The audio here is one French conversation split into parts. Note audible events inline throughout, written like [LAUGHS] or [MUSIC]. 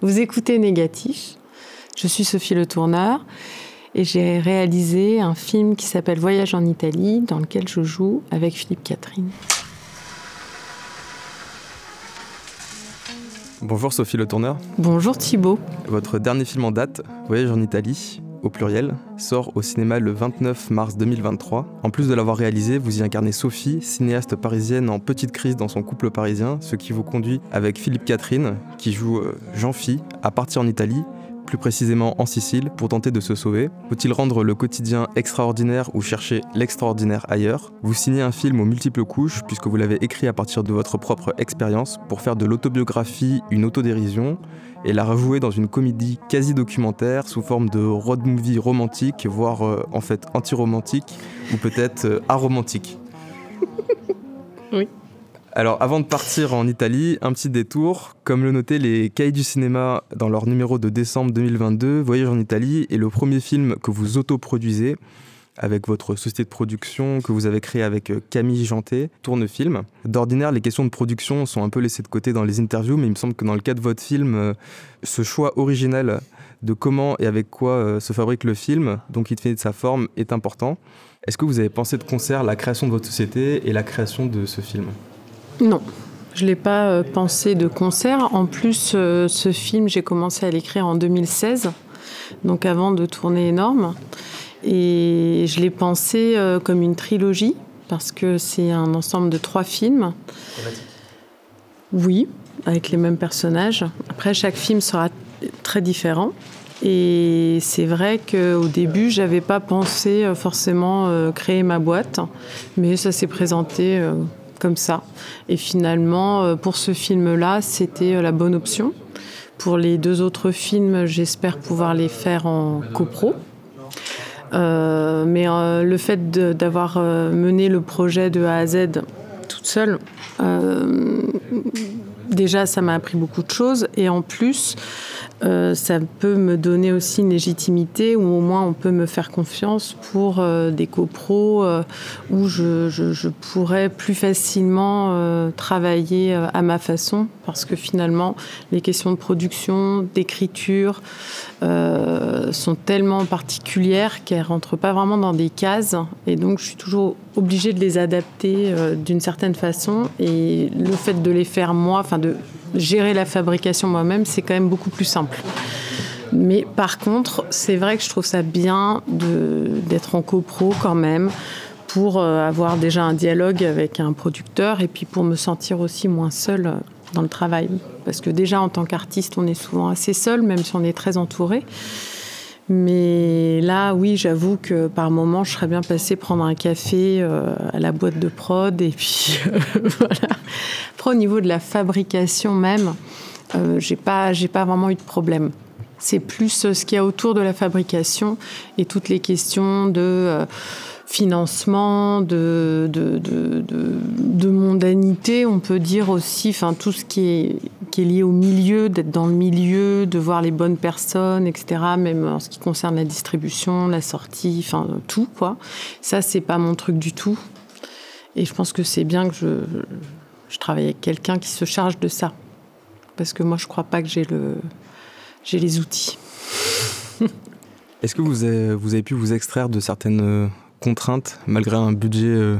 Vous écoutez Négatif. Je suis Sophie Le Tourneur et j'ai réalisé un film qui s'appelle Voyage en Italie dans lequel je joue avec Philippe Catherine. Bonjour Sophie Le Tourneur. Bonjour Thibault. Votre dernier film en date, Voyage en Italie, au pluriel, sort au cinéma le 29 mars 2023. En plus de l'avoir réalisé, vous y incarnez Sophie, cinéaste parisienne en petite crise dans son couple parisien, ce qui vous conduit avec Philippe Catherine, qui joue euh, Jean-Phi, à partir en Italie plus précisément en Sicile, pour tenter de se sauver Faut-il rendre le quotidien extraordinaire ou chercher l'extraordinaire ailleurs? Vous signez un film aux multiples couches, puisque vous l'avez écrit à partir de votre propre expérience, pour faire de l'autobiographie une autodérision, et la rejouer dans une comédie quasi documentaire sous forme de road movie romantique, voire euh, en fait anti-romantique, ou peut-être euh, aromantique. oui. Alors, avant de partir en Italie, un petit détour. Comme le notaient les Cahiers du cinéma dans leur numéro de décembre 2022, Voyage en Italie est le premier film que vous autoproduisez avec votre société de production que vous avez créée avec euh, Camille Janté, Tournefilm. D'ordinaire, les questions de production sont un peu laissées de côté dans les interviews, mais il me semble que dans le cas de votre film, euh, ce choix original de comment et avec quoi euh, se fabrique le film, donc il fait de sa forme, est important. Est-ce que vous avez pensé de concert la création de votre société et la création de ce film? Non, je ne l'ai pas euh, pensé de concert. En plus, euh, ce film, j'ai commencé à l'écrire en 2016, donc avant de tourner énorme. Et je l'ai pensé euh, comme une trilogie, parce que c'est un ensemble de trois films. Oui, avec les mêmes personnages. Après, chaque film sera très différent. Et c'est vrai qu'au début, j'avais pas pensé forcément créer ma boîte, mais ça s'est présenté comme ça. Et finalement, euh, pour ce film-là, c'était euh, la bonne option. Pour les deux autres films, j'espère pouvoir les faire en copro. Euh, mais le fait d'avoir mené le projet de A à Z toute seule, déjà, ça m'a appris beaucoup de choses. Et en plus, euh, ça peut me donner aussi une légitimité ou au moins on peut me faire confiance pour euh, des copros euh, où je, je, pourrais plus facilement travailler à ma façon. Parce que finalement les questions de production, d'écriture sont tellement particulières qu'elles rentrent pas vraiment dans des cases. Et donc je suis toujours obligée de les adapter d'une certaine façon. Et le fait de les faire moi, enfin de gérer la fabrication moi-même, c'est quand même beaucoup plus simple. Mais par contre, c'est vrai que je trouve ça bien d'être en copro quand même pour euh, avoir déjà un dialogue avec un producteur et puis pour me sentir aussi moins seule dans le travail. Parce que déjà en tant qu'artiste, on est souvent assez seul, même si on est très entouré. Mais là, oui, j'avoue que par moment, je serais bien passée prendre un café euh, à la boîte de prod. Et puis, [LAUGHS] voilà. Après, au niveau de la fabrication même, euh, j'ai pas, j'ai pas vraiment eu de problème. C'est plus euh, ce qu'il y a autour de la fabrication et toutes les questions de. Financement, de, de, de, de, mondanité, on peut dire aussi, enfin tout ce qui est, qui est lié au milieu, d'être dans le milieu, de voir les bonnes personnes, etc. Même en ce qui concerne la distribution, la sortie, enfin tout quoi. Ça c'est pas mon truc du tout. Et je pense que c'est bien que je, je travaille avec quelqu'un qui se charge de ça, parce que moi je crois pas que j'ai le, les outils. Est-ce que vous avez, vous avez pu vous extraire de certaines contraintes, malgré un budget euh,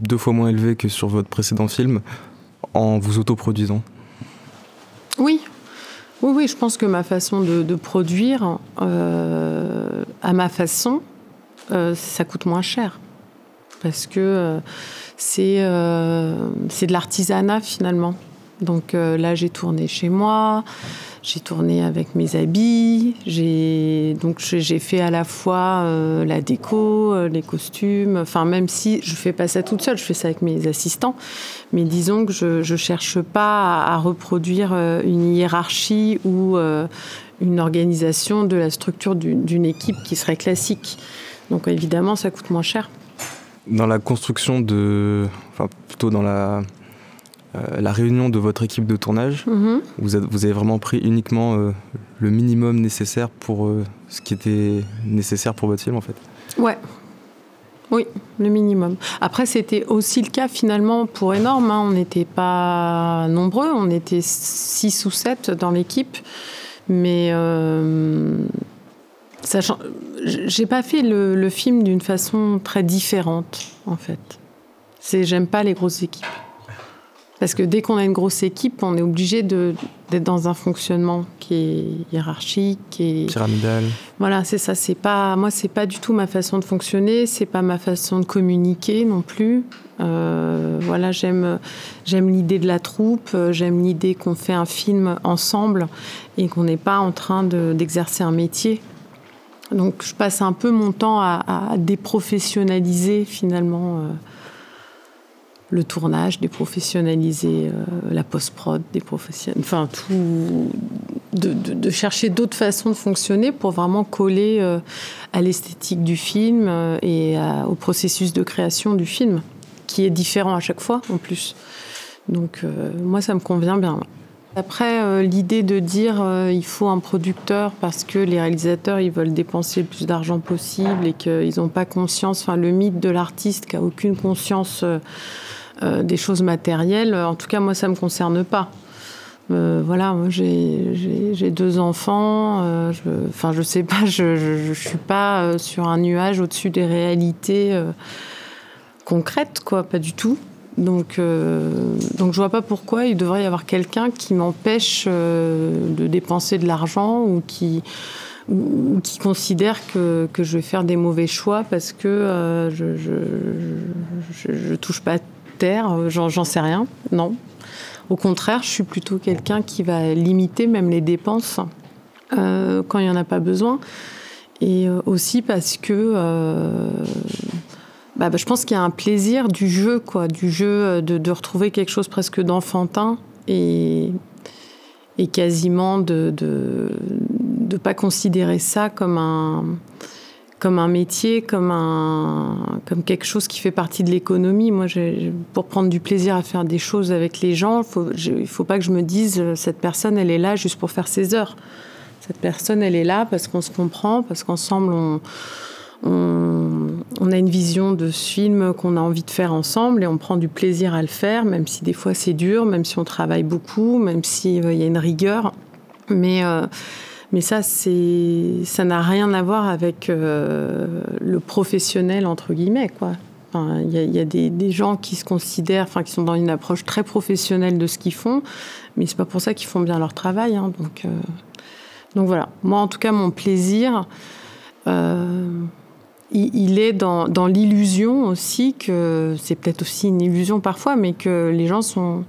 deux fois moins élevé que sur votre précédent film, en vous autoproduisant? Oui. Oui, oui, je pense que ma façon de, produire, euh, à ma façon, euh, ça coûte moins cher. Parce que c'est de l'artisanat finalement. Donc là, j'ai tourné chez moi. J'ai tourné avec mes habits, j'ai donc j'ai fait à la fois euh, la déco, euh, les costumes. Enfin, même si je fais pas ça toute seule, je fais ça avec mes assistants. Mais disons que je, je cherche pas à, reproduire euh, une hiérarchie ou une organisation de la structure d'une équipe qui serait classique. Donc évidemment, ça coûte moins cher. Dans la construction de, enfin plutôt dans la euh, la réunion de votre équipe de tournage, mhm. vous, avez, vraiment pris uniquement euh, le minimum nécessaire pour euh, ce qui était nécessaire pour votre film en fait Ouais. Oui, le minimum. Après, c'était aussi le cas finalement pour Énorme. Hein. On n'était pas nombreux, on était six ou sept dans l'équipe. Mais euh, j'ai pas fait le, le film d'une façon très différente, en fait. C'est j'aime pas les grosses équipes. Parce que dès qu'on a une grosse équipe, on est obligé d'être dans un fonctionnement qui est hiérarchique et pyramidal. Voilà, c'est ça. C'est pas moi, c'est pas du tout ma façon de fonctionner. C'est pas ma façon de communiquer non plus. Euh, voilà, j'aime j'aime l'idée de la troupe. J'aime l'idée qu'on fait un film ensemble et qu'on n'est pas en train d'exercer un métier. Donc, je passe un peu mon temps à, à déprofessionnaliser finalement. Euh, le tournage, déprofessionnaliser euh, la post-prod, déprofessionnaliser, enfin tout, de, chercher d'autres façons de fonctionner pour vraiment coller euh, à l'esthétique du film euh, et au processus de création du film, qui est différent à chaque fois en plus. Donc moi, ça me convient bien. Après, l'idée de dire il faut un producteur parce que les réalisateurs ils veulent dépenser le plus d'argent possible et qu'ils n'ont pas conscience, enfin le mythe de l'artiste qui a aucune conscience euh, des choses matérielles. En tout cas, moi, ça ne me concerne pas. Euh, voilà, j'ai deux enfants. Euh, je, enfin, je sais pas, [LAUGHS] je, ne suis pas sur un nuage au-dessus des réalités concrètes, quoi, pas du tout. Donc, donc je vois pas pourquoi il devrait y avoir quelqu'un qui m'empêche de dépenser de l'argent ou qui ou, qui considère que, que, je vais faire des mauvais choix parce que je, je, touche pas euh, j'en sais rien, non. Au contraire, je suis plutôt quelqu'un qui va limiter même les dépenses euh, quand il n'y en a pas besoin. Et euh, aussi parce que bah, bah, je pense qu'il y a un plaisir du jeu, quoi, du jeu de, retrouver quelque chose presque d'enfantin et, et quasiment de ne pas considérer ça comme un comme un métier, comme, un, comme quelque chose qui fait partie de l'économie. Moi, pour prendre du plaisir à faire des choses avec les gens, il ne faut pas que je me dise euh, cette personne, elle est là juste pour faire ses heures. Cette personne, elle est là parce qu'on se comprend, parce qu'ensemble, on, on, a une vision de ce film qu'on a envie de faire ensemble et on prend du plaisir à le faire, même si des fois c'est dur, même si on travaille beaucoup, même s'il euh, y a une rigueur. Mais. Euh, mais ça, c'est, ça n'a rien à voir avec euh, le professionnel entre guillemets, quoi. Il y a, des, gens qui se considèrent, enfin, qui sont dans une approche très professionnelle de ce qu'ils font, mais c'est pas pour ça qu'ils font bien leur travail. Hein, donc, euh, donc voilà. Moi, en tout cas, mon plaisir, euh, il, est dans, dans l'illusion aussi que c'est peut-être aussi une illusion parfois, mais que les gens sont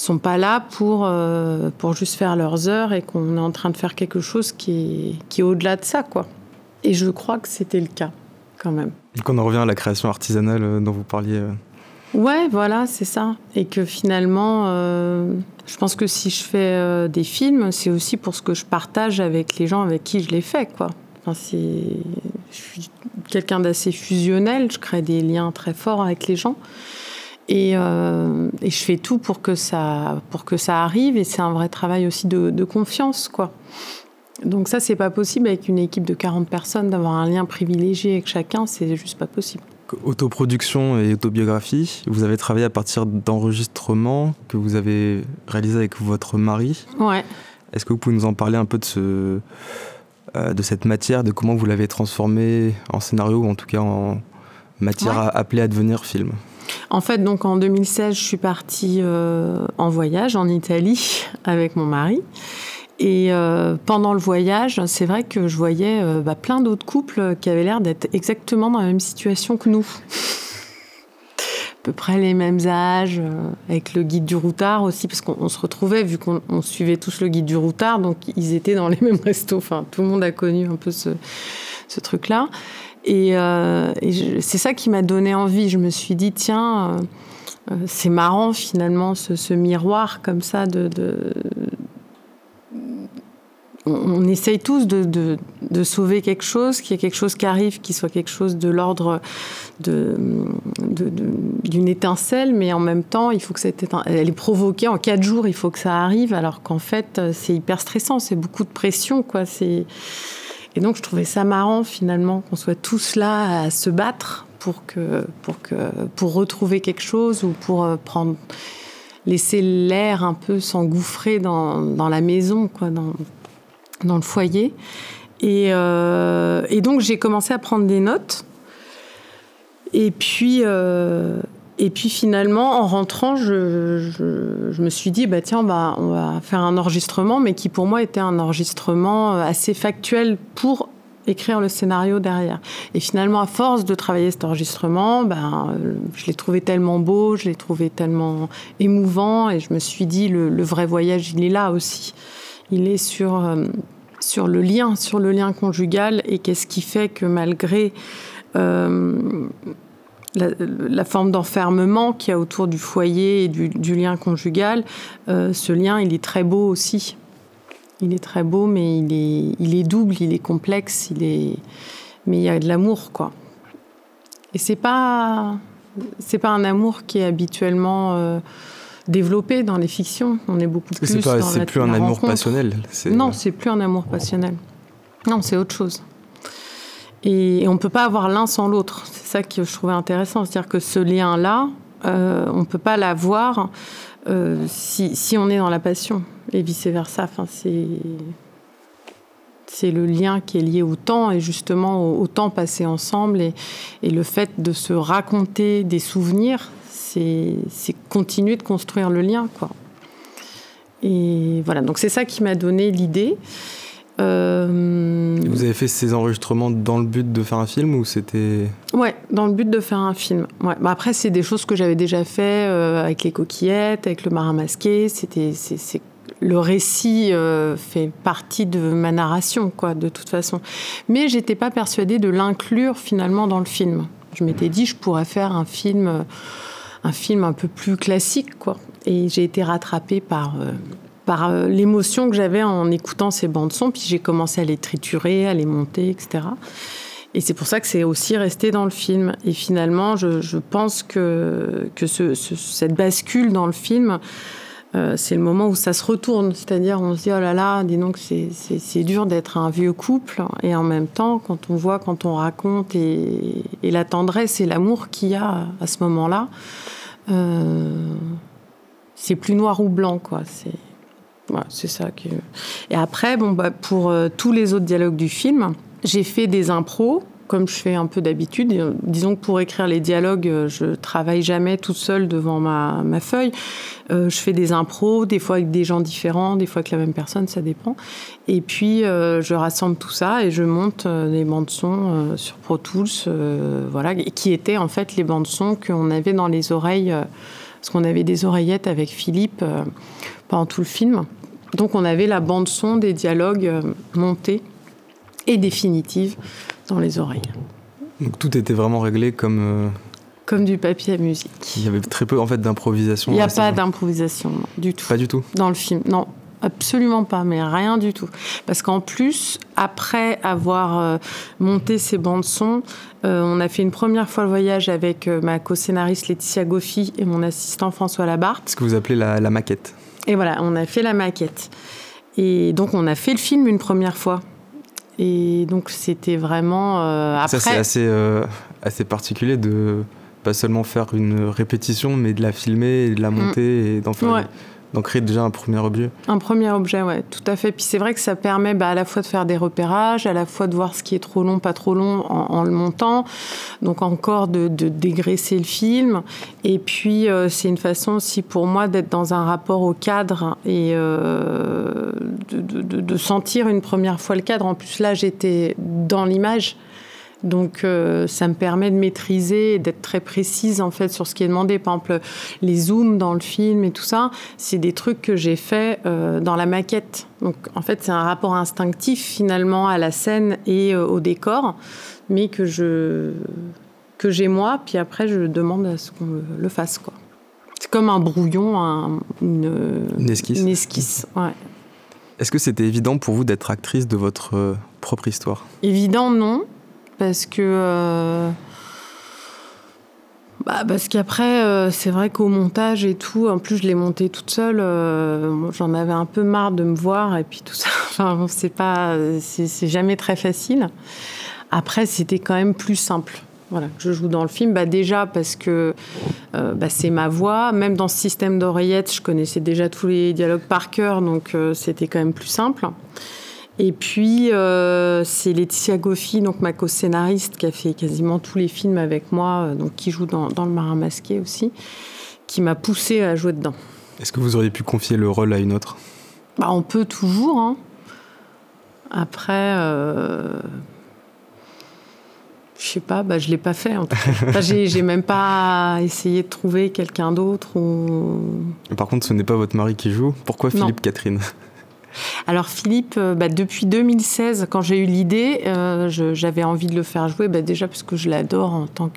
sont pas là pour, euh, pour juste faire leurs heures et qu'on est en train de faire quelque chose qui est, qui est au-delà de ça, quoi. Et je crois que c'était le cas, quand même. Et qu'on en revient à la création artisanale euh, dont vous parliez. Euh. Ouais, voilà, c'est ça. Et que finalement, je pense que si je fais des films, c'est aussi pour ce que je partage avec les gens avec qui je les fais, quoi. Enfin, je suis quelqu'un d'assez fusionnel, je crée des liens très forts avec les gens. Euh, et, je fais tout pour que ça, pour que ça arrive. Et c'est un vrai travail aussi de, confiance, quoi. Donc ça, c'est pas possible avec une équipe de 40 personnes d'avoir un lien privilégié avec chacun. C'est juste pas possible. Autoproduction et autobiographie, vous avez travaillé à partir d'enregistrements que vous avez réalisés avec votre mari. Ouais. Est-ce que vous pouvez nous en parler un peu de ce, euh, de cette matière, de comment vous l'avez transformée en scénario ou en tout cas en matière appelée à devenir film? En fait, donc en 2016, je suis partie euh, en voyage en Italie [LAUGHS] avec mon mari. Et euh, pendant le voyage, c'est vrai que je voyais euh, bah, plein d'autres couples qui avaient l'air d'être exactement dans la même situation que nous. à peu près les mêmes âges, avec le guide du routard aussi, parce qu'on se retrouvait, vu qu'on suivait tous le guide du routard, donc ils étaient dans les [LAUGHS] mêmes restos. Enfin, tout le monde a connu un peu ce, ce truc-là. Et, euh, c'est ça qui m'a donné envie. Je me suis dit, tiens, euh, euh, c'est marrant finalement ce, miroir comme ça on, essaye tous de, sauver quelque chose, qu'il y ait quelque chose qui arrive, qui soit quelque chose de l'ordre d'une étincelle, mais en même temps, il faut que cette elle est provoquée en quatre jours, il faut que ça arrive, alors qu'en fait, c'est hyper stressant, c'est beaucoup de pression, quoi. Et donc je trouvais ça marrant finalement qu'on soit tous là à se battre pour que pour que pour retrouver quelque chose ou pour euh, prendre laisser l'air un peu s'engouffrer dans, dans, la maison quoi dans dans le foyer. Et, et donc j'ai commencé à prendre des notes. Et puis, et puis finalement, en rentrant, je, me suis dit, bah tiens, on va faire un enregistrement, mais qui pour moi était un enregistrement euh, assez factuel pour écrire le scénario derrière. Et finalement, à force de travailler cet enregistrement, ben, je l'ai trouvé tellement beau, je l'ai trouvé tellement émouvant, et je me suis dit, le, vrai voyage, il est là aussi. Il est sur, euh, sur le lien, sur le lien conjugal, et qu'est-ce qui fait que malgré... Euh, la, forme d'enfermement qu'il y a autour du foyer et du, lien conjugal, euh, ce lien, il est très beau aussi. Il est très beau, mais il est, il est double, il est complexe, il est... mais il y a de l'amour, quoi. Et c'est pas, c'est pas un amour qui est habituellement euh, développé dans les fictions. On est beaucoup plus. C'est, pas, c'est plus un amour passionnel. Non, c'est plus un amour passionnel. Non, c'est autre chose. Et, on ne peut pas avoir l'un sans l'autre. Ça que je trouvais intéressant. C'est-à-dire que ce lien-là, euh, on ne peut pas l'avoir euh, si, on est dans la passion et vice-versa. Enfin, c'est, le lien qui est lié au temps et justement au, temps passé ensemble et, et, le fait de se raconter des souvenirs, c'est continuer de construire le lien. Quoi. Et voilà, donc c'est ça qui m'a donné l'idée. Euh, Vous avez fait ces enregistrements dans le but de faire un film ou c'était Ouais, dans le but de faire un film. Ouais. Bah après, c'est des choses que j'avais déjà fait euh, avec les coquillettes, avec le marin masqué. C'était, c'est, le récit euh, fait partie de ma narration, quoi, de toute façon. Mais j'étais pas persuadée de l'inclure finalement dans le film. Je m'étais dit, je pourrais faire un film, un film un peu plus classique, quoi. Et j'ai été rattrapée par par euh, l'émotion que j'avais en écoutant ces bandes son, puis j'ai commencé à les triturer, à les monter, etc. Et c'est pour ça que c'est aussi resté dans le film. Et finalement, je, pense que, que cette bascule dans le film, euh, c'est le moment où ça se retourne. C'est-à-dire, on se dit, oh là là, dis donc, c'est dur d'être un vieux couple. Et en même temps, quand on voit, quand on raconte, et, la tendresse et l'amour qu'il y a à ce moment-là, euh, c'est plus noir ou blanc, quoi. C'est c'est ça. Et après, bon, bah, pour euh, tous les autres dialogues du film, j'ai fait des impros comme je fais un peu d'habitude. Euh, disons que pour écrire les dialogues, euh, je travaille jamais toute seule devant ma, feuille. je fais des impros, des fois avec des gens différents, des fois avec la même personne, ça dépend. Et puis, je rassemble tout ça et je monte des bandes-sons sur Pro Tools, voilà, qui étaient en fait les bandes-sons qu'on avait dans les oreilles, parce qu'on avait des oreillettes avec Philippe pendant tout le film. Donc on avait la bande son des dialogues euh, montés et définitives dans les oreilles. Donc tout était vraiment réglé comme euh, comme du papier à musique. Il y avait très peu en fait d'improvisation. Il n'y a pas d'improvisation du tout. Pas du tout. Dans le film, non. Absolument pas, mais rien du tout. Parce qu'en plus, après avoir euh, monté ces bandes son, on a fait une première fois le voyage avec ma co-scénariste Laetitia Goffi et mon assistant François Labarthe. Ce que vous appelez la maquette. Et voilà, on a fait la maquette. Et donc, on a fait le film une première fois. Et donc, c'était vraiment. Euh, après... Ça, c'est assez, euh, assez particulier de pas seulement faire une répétition, mais de la filmer et de la mm. monter et d'en faire d'en créer déjà un premier objet. Un premier objet, ouais, tout à fait. Puis c'est vrai que ça permet bah, à la fois de faire des repérages, à la fois de voir ce qui est trop long, pas trop long en, le montant, donc encore de, dégraisser le film. Et puis euh, c'est une façon aussi pour moi d'être dans un rapport au cadre et euh, de, de, sentir une première fois le cadre. En plus là, j'étais dans l'image. Donc euh, ça me permet de maîtriser et d'être très précise en fait sur ce qui est demandé. Par exemple, les zooms dans le film et tout ça, c'est des trucs que j'ai fait euh, dans la maquette. Donc en fait, c'est un rapport instinctif finalement à la scène et euh, au décor, mais que je que j'ai moi. Puis après, je demande à ce qu'on le, fasse quoi. C'est comme un brouillon, une, esquisse. Une esquisse, ouais. Est-ce que c'était évident pour vous d'être actrice de votre propre histoire? Évident, non parce que. Euh, bah parce qu'après, euh, c'est vrai qu'au montage et tout, en plus je l'ai monté toute seule, euh, j'en avais un peu marre de me voir et puis tout ça. [LAUGHS] Enfin, c'est pas, c'est jamais très facile. Après, c'était quand même plus simple. Voilà, je joue dans le film, bah déjà parce que bah c'est ma voix. Même dans ce système d'oreillettes, je connaissais déjà tous les dialogues par cœur, donc c'était quand même plus simple. Et puis, euh, c'est Laetitia Goffi, donc ma co-scénariste, qui a fait quasiment tous les films avec moi, euh, donc qui joue dans, Le Marin Masqué aussi, qui m'a poussée à jouer dedans. Est-ce que vous auriez pu confier le rôle à une autre? Bah, On peut toujours. Hein. Après, euh, je sais pas, bah, je l'ai pas fait en tout cas. j'ai même pas essayé de trouver quelqu'un d'autre. Ou... Par contre, ce n'est pas votre mari qui joue. Pourquoi Philippe Catherine? Alors Philippe, euh, bah, depuis 2016, quand j'ai eu l'idée, euh, j'avais envie de le faire jouer, bah, déjà parce que je l'adore en tant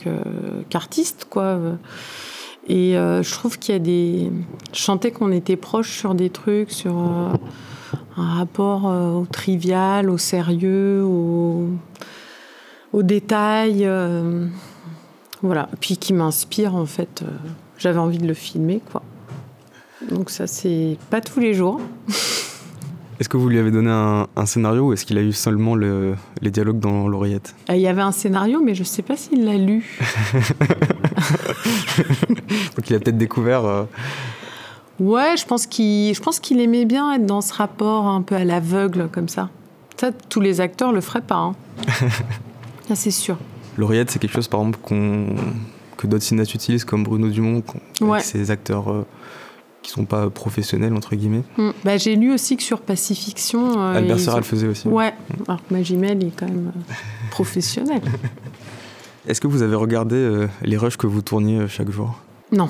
qu'artiste, quoi. Et euh, je trouve qu'il y a des... Je sentais qu'on était proches sur des trucs, sur un rapport au trivial, au sérieux, au, au détail. voilà. Puis qui m'inspire, en fait. J'avais envie de le filmer, quoi. Donc ça, c'est pas tous les jours. [LAUGHS] Est-ce que vous lui avez donné un, scénario ou est-ce qu'il a eu seulement les dialogues dans l'oreillette euh, Il y avait un scénario, mais je ne sais pas s'il l'a lu. [LAUGHS] Donc il a peut-être découvert. Euh, ouais, je pense qu'il, je pense qu'il aimait bien être dans ce rapport un peu à l'aveugle comme ça. Ça, tous les acteurs le feraient pas. Hein. [LAUGHS] c'est sûr. L'oreillette, c'est quelque chose, par exemple, que d'autres cinéastes utilisent, comme Bruno Dumont, avec ses acteurs. Euh, qui sont pas professionnels entre guillemets. Mm. Bah, j'ai lu aussi que sur Pacifiction. Euh, Albert Serra le faisait aussi. Ouais. Alors que Magimel est quand même euh, [LAUGHS] professionnel. Est-ce que vous avez regardé euh, les rushs que vous tourniez chaque jour? Non,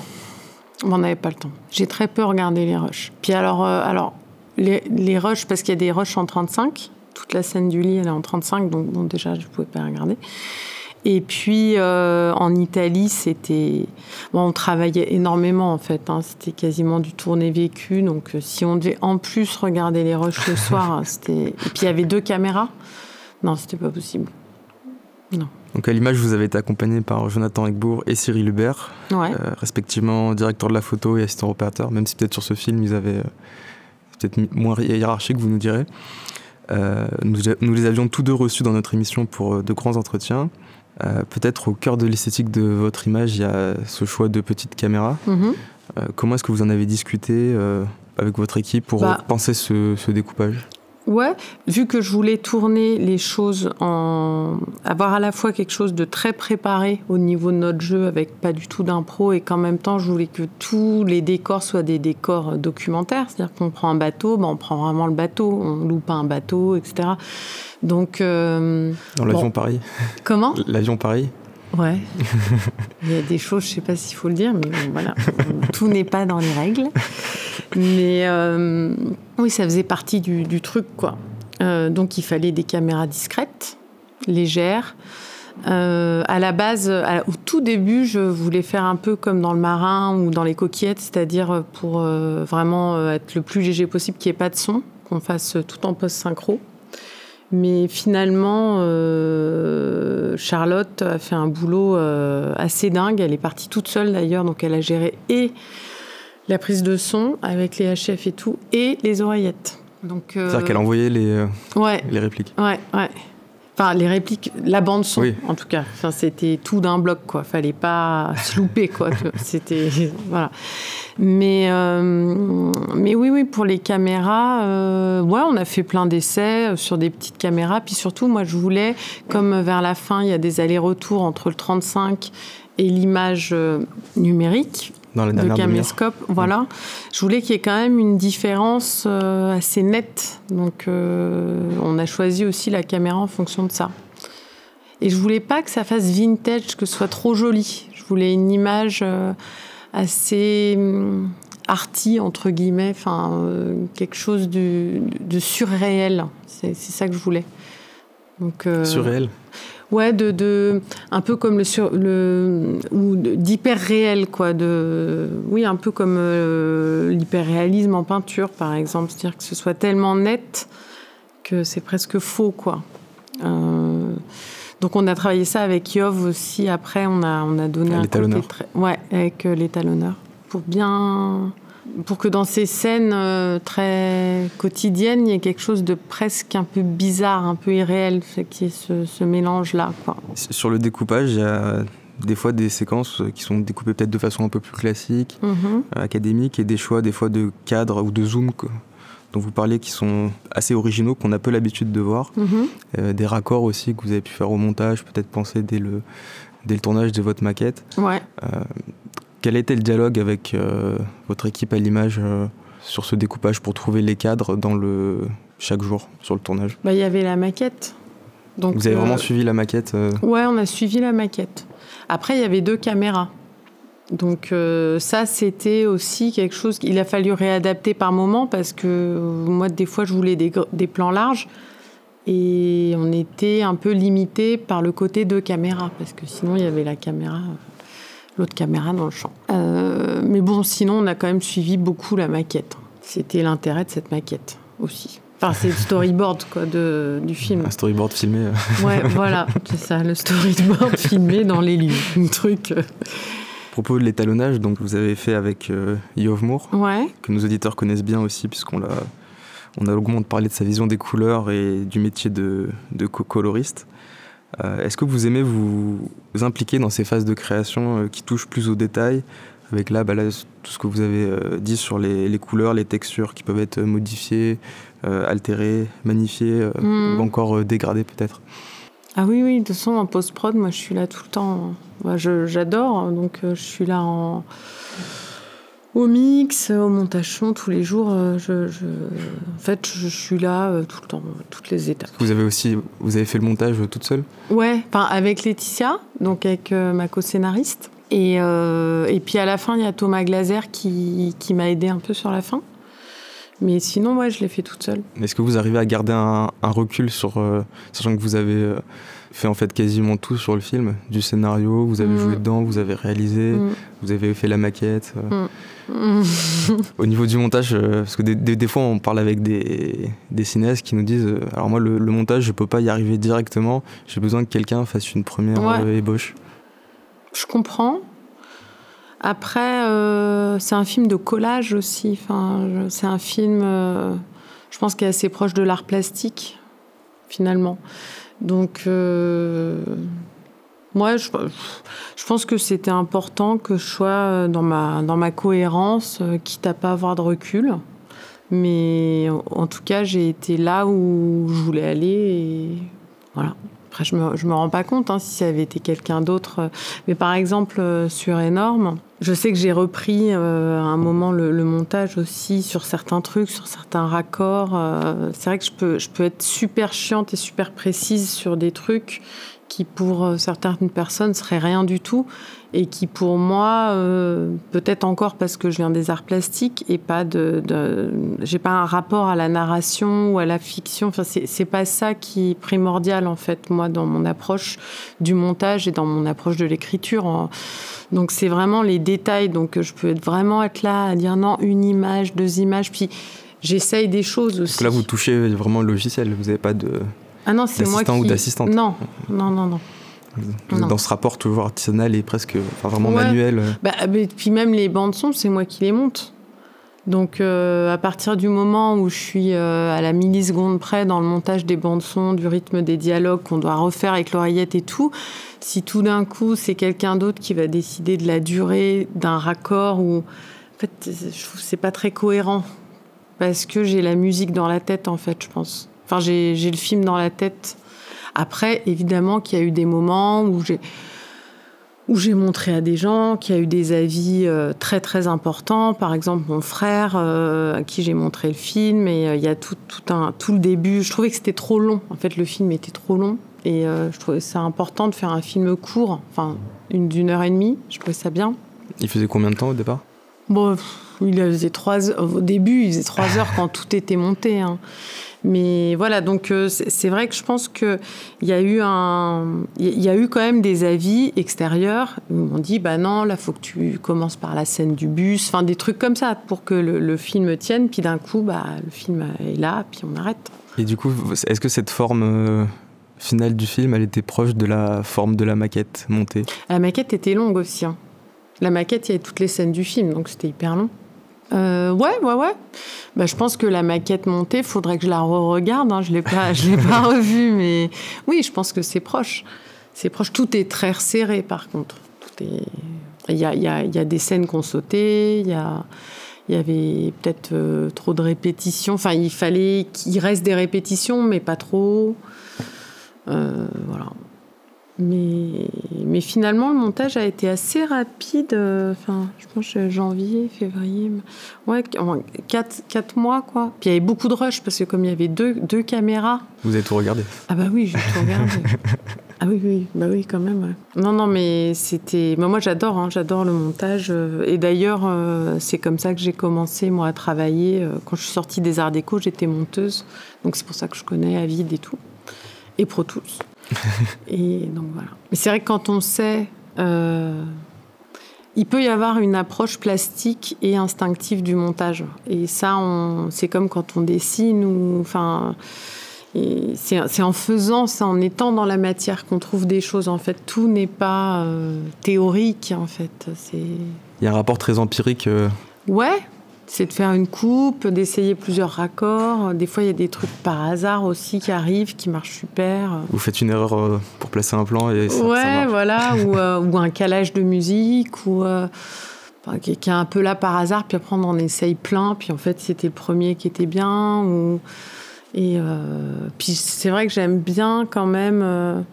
on n'avait pas le temps. J'ai très peu regardé les rushs. Puis alors, alors les, les rushs, parce qu'il y a des rushs en 35. Toute la scène du lit, elle est en 35, donc bon, déjà, je ne pouvais pas regarder. Et puis euh, en Italie, c'était. Bon, on travaillait énormément en fait. Hein. C'était quasiment du tourné vécu. Donc euh, si on devait en plus regarder les rushs le soir, [LAUGHS] c'était. Et puis il y avait deux caméras. Non, c'était pas possible. Non. Donc à l'image, vous avez été accompagné par Jonathan Egbourg et Cyril Hubert, euh, respectivement directeur de la photo et assistant opérateur, même si peut-être sur ce film, ils avaient peut-être moins hiérarchique, vous nous direz. nous, nous, les avions tous deux reçus dans notre émission pour de grands entretiens. Euh, peut-être au cœur de l'esthétique de votre image, il y a ce choix de petites caméras. Mhm. Euh, comment est-ce que vous en avez discuté euh, avec votre équipe pour bah, penser ce découpage? Ouais, vu que je voulais tourner les choses en avoir à la fois quelque chose de très préparé au niveau de notre jeu avec pas du tout d'impro et qu'en même temps je voulais que tous les décors soient des décors documentaires, c'est-à-dire qu'on prend un bateau, ben on prend vraiment le bateau, on loue pas un bateau, etc. Donc euh, dans l'avion Paris. Comment? L'avion Paris. Ouais. [LAUGHS] Il y a des choses, je sais pas s'il faut le dire, mais voilà, [LAUGHS] tout n'est pas dans les règles. Mais euh, oui, ça faisait partie du, truc, quoi. Euh, donc il fallait des caméras discrètes, légères. Euh, à la base, au tout début, je voulais faire un peu comme dans le marin ou dans les coquillettes, c'est-à-dire pour vraiment être le plus léger possible, qu'il n'y ait pas de son, qu'on fasse tout en post-synchro. Mais finalement, Charlotte a fait un boulot assez dingue. Elle est partie toute seule d'ailleurs, donc elle a géré et la prise de son avec les HF et tout, et les oreillettes. Donc, euh, C'est-à-dire qu'elle envoyait les, ouais, les répliques. Ouais, ouais. Enfin, les répliques, la bande son, en tout cas. Enfin, c'était tout d'un bloc, quoi. Fallait pas se louper, quoi. [LAUGHS] C'était voilà. Mais euh, mais oui, oui, pour les caméras, euh, ouais, on a fait plein d'essais euh, sur des petites caméras. Puis surtout, moi, je voulais, comme vers la fin, il y a des allers-retours entre le 35 et l'image numérique dans les le caméscope. Voilà. Je voulais qu'il y ait quand même une différence euh, assez nette. Donc, euh, on a choisi aussi la caméra en fonction de ça. Et je voulais pas que ça fasse vintage, que ce soit trop joli. Je voulais une image euh, assez hum, arty, entre guillemets, enfin, quelque chose de, de surréel. C'est ça que je voulais. Donc, surréel Ouais, de, de, un peu comme le, sur, le ou d'hyper réel, quoi. De, oui, un peu comme euh, l'hyper-réalisme en peinture, par exemple. C'est-à-dire que ce soit tellement net que c'est presque faux, quoi. Euh, donc on a travaillé ça avec Yov aussi. Après, on a, on a donné un côté très... Ouais, avec euh, l'étalonneur. Pour bien pour que dans ces scènes euh, très quotidiennes, il y ait quelque chose de presque un peu bizarre, un peu irréel, qui est ce, mélange-là. Sur le découpage, il y a des fois des séquences qui sont découpées peut-être de façon un peu plus classique, mhm. euh, académique, et des choix des fois de cadre ou de zoom dont vous parlez qui sont assez originaux, qu'on a peu l'habitude de voir. Mhm. des raccords aussi que vous avez pu faire au montage, peut-être penser dès le, dès le tournage de votre maquette. Ouais. Quel était le dialogue avec votre équipe à l'image sur ce découpage pour trouver les cadres dans le chaque jour sur le tournage? Bah, Il y avait la maquette. Donc, Vous avez vraiment suivi la maquette Ouais, on a suivi la maquette. Après, il y avait deux caméras. Donc euh, ça, c'était aussi quelque chose qu'il a fallu réadapter par moment parce que moi, des fois, je voulais des, plans larges et on était un peu limité par le côté de caméra parce que sinon, il y avait la caméra, l'autre caméra dans le champ. Euh, mais bon, sinon, on a quand même suivi beaucoup la maquette. C'était l'intérêt de cette maquette aussi. Enfin, c'est le [LAUGHS] storyboard quoi, de, du film. Un storyboard filmé. Euh. ouais, voilà, c'est ça, le storyboard filmé dans les livres. [LAUGHS] Un truc propos de l'étalonnage, donc vous avez fait avec euh, Yov Moore, que nos auditeurs connaissent bien aussi, puisqu'on l'a, on a longuement parlé de sa vision des couleurs et du métier de, de coloriste. Euh, est-ce que vous aimez vous, impliquer dans ces phases de création euh, qui touchent plus aux détails avec là, bah tout ce que vous avez dit sur les, couleurs, les textures qui peuvent être modifiées, altérées, magnifiées mm. ou encore dégradées peut-être? Ah oui, oui, de toute façon, en post-prod, moi, je suis là tout le temps. j'adore, hein, donc euh, je suis là en, au mix, au montage son, tous les jours. Euh, je, en fait, je, suis là euh, tout le temps, toutes les étapes. Vous avez aussi, vous avez fait le montage toute seule? Ouais, avec Laetitia, donc avec ma co-scénariste. Et, et puis à la fin, il y a Thomas Glaser qui, qui m'a aidé un peu sur la fin. Mais sinon, ouais, je l'ai fait toute seule. Est-ce que vous arrivez à garder un, recul sur, euh, sachant que vous avez euh, fait en fait quasiment tout sur le film, du scénario, vous avez joué mm. dedans, vous avez réalisé, mm. vous avez fait la maquette. Euh. Mm. [LAUGHS] Au niveau du montage, parce que des, fois on parle avec des, des cinéastes qui nous disent, alors moi le, montage je peux pas y arriver directement, j'ai besoin que quelqu'un fasse une première ébauche. Je comprends. Après, euh, c'est un film de collage aussi. Enfin, c'est un film, euh, je pense, qui est assez proche de l'art plastique, finalement. Donc, euh, moi, je, pense que c'était important que je sois dans ma, dans ma cohérence, quitte à pas avoir de recul. Mais en tout cas, j'ai été là où je voulais aller et voilà. Après, je me, me rends pas compte hein, si ça avait été quelqu'un d'autre. Mais par exemple, euh, sur Énorme, je sais que j'ai repris euh, à un moment le, montage aussi sur certains trucs, sur certains raccords. Euh, c'est vrai que je peux, je peux être super chiante et super précise sur des trucs qui pour euh, certaines personnes serait rien du tout et qui pour moi euh, peut-être encore parce que je viens des arts plastiques et pas de, j'ai pas un rapport à la narration ou à la fiction enfin c'est pas ça qui est primordial en fait moi dans mon approche du montage et dans mon approche de l'écriture donc c'est vraiment les détails donc je peux être vraiment être là à dire non une image deux images puis j'essaye des choses aussi. Que là, vous touchez vraiment le logiciel, vous n'avez pas de. Ah non, c'est moi qui... ou d'assistante Non, non, non, non. Dans ce rapport toujours artisanal et presque vraiment manuel. Bah, puis même les bandes son, c'est moi qui les monte. Donc euh, à partir du moment où je suis euh, à la milliseconde près dans le montage des bandes son, du rythme des dialogues qu'on doit refaire avec l'oreillette et tout, si tout d'un coup c'est quelqu'un d'autre qui va décider de la durée d'un raccord ou en fait je trouve c'est pas très cohérent parce que j'ai la musique dans la tête en fait je pense. Enfin, j'ai le film dans la tête. Après, évidemment qu'il y a eu des moments où j'ai où j'ai montré à des gens, qui a eu des avis euh, très très importants. Par exemple, mon frère, euh, à qui j'ai montré le film, et euh, il y a tout, tout, un, tout le début. Je trouvais que c'était trop long. En fait, le film était trop long. Et je trouvais c'est important de faire un film court, enfin, une d'une heure et demie. Je trouvais ça bien. Il faisait combien de temps au départ? Bon, il faisait trois heures. Au début, il faisait trois heures quand tout était monté. Hein. Mais voilà, donc euh, c'est vrai que je pense qu'il y a eu un, il y a eu quand même des avis extérieurs où on dit bah non, là faut que tu commences par la scène du bus, enfin des trucs comme ça pour que le, film tienne. Puis d'un coup, bah le film est là, puis on arrête. Et du coup, est-ce que cette forme euh, finale du film, elle était proche de la forme de la maquette montée? La maquette était longue aussi. Hein. La maquette, il y avait toutes les scènes du film, donc c'était hyper long. Euh, ouais, ouais, ouais. Bah, je pense que la maquette montée, faudrait que je la re-regarde. Hein. Je l'ai pas, pas [LAUGHS] revue, mais oui, je pense que c'est proche. C'est proche. Tout est très resserré, par contre. Il y a, y, a, y a, des scènes qu'on sautait, il y a, il y avait peut-être trop de répétitions. Enfin, il fallait qu'il reste des répétitions, mais pas trop. voilà. Mais, mais finalement, le montage a été assez rapide. Euh, enfin, je pense janvier, février. Ouais, quatre, quatre mois, quoi. Puis il y avait beaucoup de rush parce que comme il y avait deux, deux caméras. Vous avez tout regardé Ah, bah oui, j'ai tout regardé. [LAUGHS] ah oui, oui, bah oui, quand même. Ouais. Non, non, mais c'était. moi, j'adore, hein, j'adore le montage. Euh, et d'ailleurs, euh, c'est comme ça que j'ai commencé, moi, à travailler. Quand je suis sortie des Arts Déco, j'étais monteuse. Donc c'est pour ça que je connais Avid et tout. Et Pro Tools. Et donc voilà. Mais c'est vrai que quand on sait, euh, il peut y avoir une approche plastique et instinctive du montage. Et ça, c'est comme quand on dessine ou, enfin, c'est en faisant, c'est en étant dans la matière qu'on trouve des choses. En fait, tout n'est pas euh, théorique. En fait, c'est. Il y a un rapport très empirique. Euh, ouais, c'est de faire une coupe, d'essayer plusieurs raccords. Des fois, il y a des trucs par hasard aussi qui arrivent, qui marchent super. Vous faites une erreur euh, pour placer un plan et ça, ouais, voilà, [LAUGHS] euh, ou, un calage de musique, ou euh, qui, est un peu là par hasard, puis après on en essaye plein, puis en fait c'était le premier qui était bien. Ou... Et puis c'est vrai que j'aime bien quand même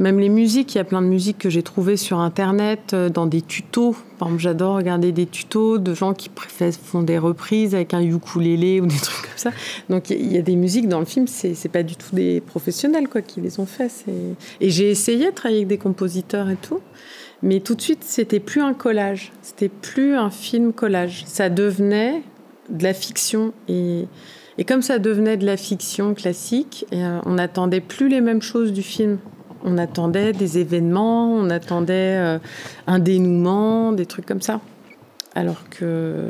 même les musiques, il y a plein de musiques que j'ai trouvées sur Internet, euh, dans des tutos. Par exemple, j'adore regarder des tutos de gens qui font des reprises avec un ukulélé ou des [LAUGHS] trucs comme ça. Donc il y a des musiques dans le film, c'est pas du tout des professionnels quoi, qui les ont fait. Et j'ai essayé de travailler avec des compositeurs et tout. Mais tout de suite, c'était plus un collage, c'était plus un film collage. Ça devenait de la fiction et, et comme ça devenait de la fiction classique, euh, on n'attendait plus les mêmes choses du film. On attendait des événements, on attendait euh, un dénouement, des trucs comme ça. Alors que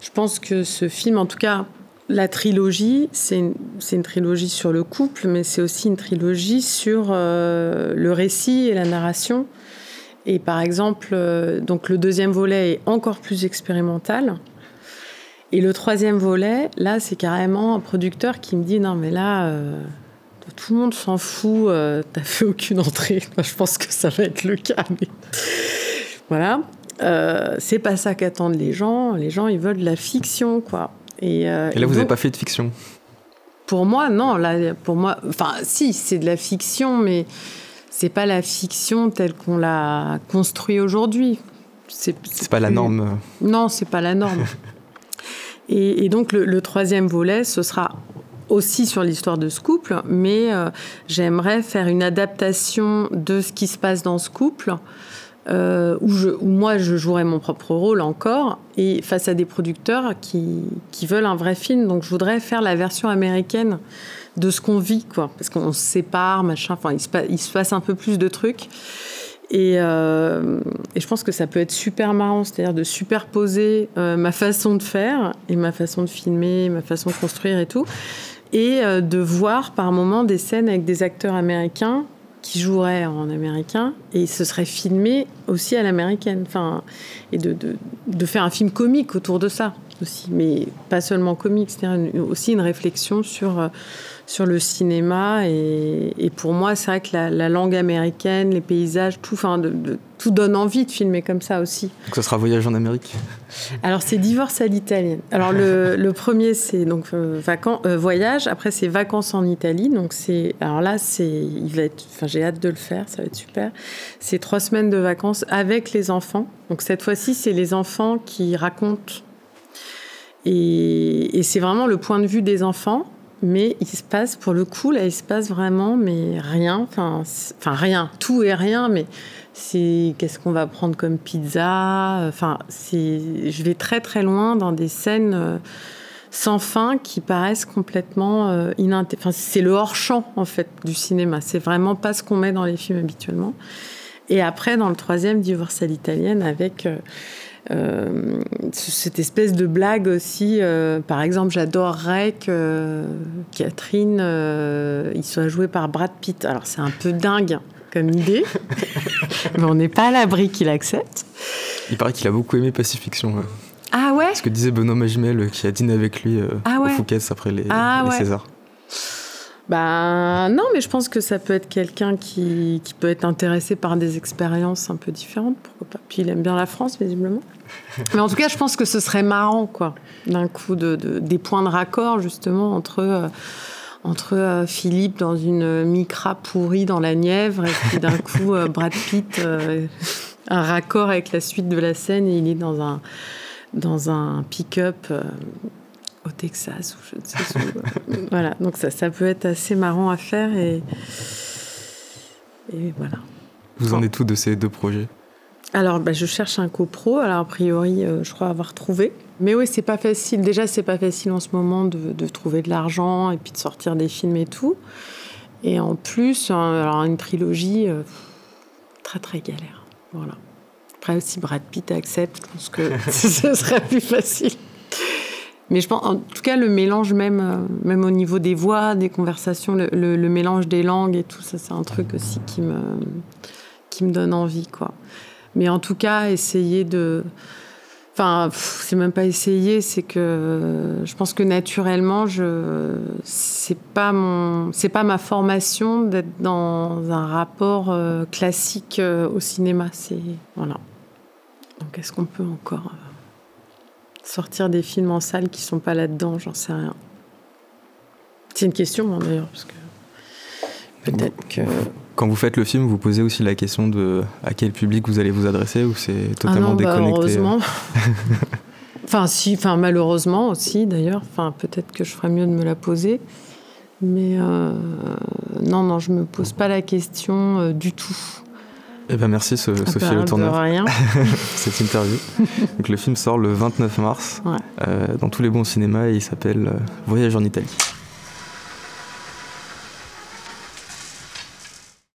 je pense que ce film, en tout cas, la trilogie, c'est une, trilogie sur le couple, mais c'est aussi une trilogie sur euh, le récit et la narration. Et par exemple, euh, donc le deuxième volet est encore plus expérimental. Et le troisième volet, là, c'est carrément un producteur qui me dit non, mais là, tout le monde s'en fout, euh, t'as fait aucune entrée. Je pense que ça va être le cas. Voilà. Euh, c'est pas ça qu'attendent les gens. Les gens, ils veulent de la fiction, quoi. Et, euh, là, vous n'avez pas fait de fiction? Pour moi, non. Là, pour moi, enfin, si, c'est de la fiction, mais c'est pas la fiction telle qu'on l'a construit aujourd'hui. C'est pas la norme. Non, c'est pas la norme. [LAUGHS] et, donc, le, troisième volet, ce sera aussi sur l'histoire de ce couple, mais euh, j'aimerais faire une adaptation de ce qui se passe dans ce couple. Euh, où, je, où, moi je jouerais mon propre rôle encore, et face à des producteurs qui, qui, veulent un vrai film. Donc je voudrais faire la version américaine de ce qu'on vit, quoi. Parce qu'on se sépare, machin, enfin il se, passe un peu plus de trucs. Euh, et, je pense que ça peut être super marrant, c'est-à-dire de superposer ma façon de faire et ma façon de filmer, ma façon de construire et tout, et euh, de voir par moments des scènes avec des acteurs américains qui joueraient en américain et ce serait filmé aussi à l'américaine. Enfin, et de, de, de, faire un film comique autour de ça aussi, mais pas seulement comique, c'est-à-dire aussi une réflexion sur euh, sur le cinéma. Et, pour moi, c'est vrai que la, langue américaine, les paysages, tout, enfin, de, tout donne envie de filmer comme ça aussi. Donc ça sera Voyage en Amérique? Alors c'est Divorce à l'italienne. Alors le, [LAUGHS] premier c'est donc euh, euh, voyage, après c'est Vacances en Italie. Donc c'est alors là c'est il va être, enfin j'ai hâte de le faire, ça va être super. C'est trois semaines de vacances avec les enfants. Donc cette fois-ci c'est les enfants qui racontent et, et c'est vraiment le point de vue des enfants mais il se passe, pour le coup, là, il se passe vraiment, mais rien. Enfin, rien. Tout et rien, mais c'est qu'est-ce qu'on va prendre comme pizza? Enfin, c'est, je vais très très loin dans des scènes euh, sans fin qui paraissent complètement euh, Enfin, c'est le hors champ en fait du cinéma. C'est vraiment pas ce qu'on met dans les films habituellement. Et après, dans le troisième, Divorce à l'italienne, avec euh, euh, cette espèce de blague aussi. Euh, par exemple, j'adorerais que Catherine, euh, il soit joué par Brad Pitt. Alors c'est un peu dingue comme idée, [LAUGHS] mais on n'est pas à l'abri qu'il accepte. Il paraît qu'il a beaucoup aimé Pacifiction. Ah ouais Ce que disait Benoît Magimel qui a dîné avec lui ah au Fouquet's après les, ah Césars. Ben non, mais je pense que ça peut être quelqu'un qui, qui, peut être intéressé par des expériences un peu différentes, pourquoi pas. Puis il aime bien la France, visiblement. [LAUGHS] Mais en tout cas, je pense que ce serait marrant, quoi, d'un coup, de, des points de raccord, justement, entre, euh, entre euh, Philippe dans une micra pourrie dans la Nièvre, et puis d'un coup, euh, Brad Pitt, un raccord avec la suite de la scène, et il est dans un, dans un pick-up au Texas ou je ne sais où. [LAUGHS] voilà, donc ça, ça peut être assez marrant à faire, et, et voilà. Vous en êtes tout de ces deux projets? Alors, bah, je cherche un copro. Alors, a priori, euh, je crois avoir trouvé. Mais oui, c'est pas facile. Déjà, c'est pas facile en ce moment de, trouver de l'argent et puis de sortir des films et tout. Et en plus, alors une trilogie, euh, très très galère. Voilà. Après, si Brad Pitt accepte, je pense que [LAUGHS] ce serait plus facile. Mais je pense, en tout cas, le mélange même, euh, même au niveau des voix, des conversations, le, le mélange des langues et tout ça, c'est un truc aussi qui me, qui me donne envie, quoi. Mais en tout cas, essayer de. Enfin, c'est même pas essayer, c'est que je pense que naturellement, je c'est pas mon, c'est pas ma formation d'être dans un rapport euh, classique euh, au cinéma. C'est voilà. Donc, est-ce qu'on peut encore euh, sortir des films en salle qui sont pas là-dedans J'en sais rien. C'est une question hein, d'ailleurs, parce que peut-être que quand vous faites le film, vous posez aussi la question de à quel public vous allez vous adresser ou c'est totalement ah non, bah, déconnecté Heureusement. [LAUGHS] enfin, si, enfin, malheureusement aussi d'ailleurs. Enfin, peut-être que je ferais mieux de me la poser. Mais euh, non, non, je me pose pas la question euh, du tout. Eh ben merci Sophie Le Tourneur. rien. [LAUGHS] cette interview. [LAUGHS] Donc le film sort le 29 mars euh, dans tous les bons cinémas et il s'appelle Voyage en Italie.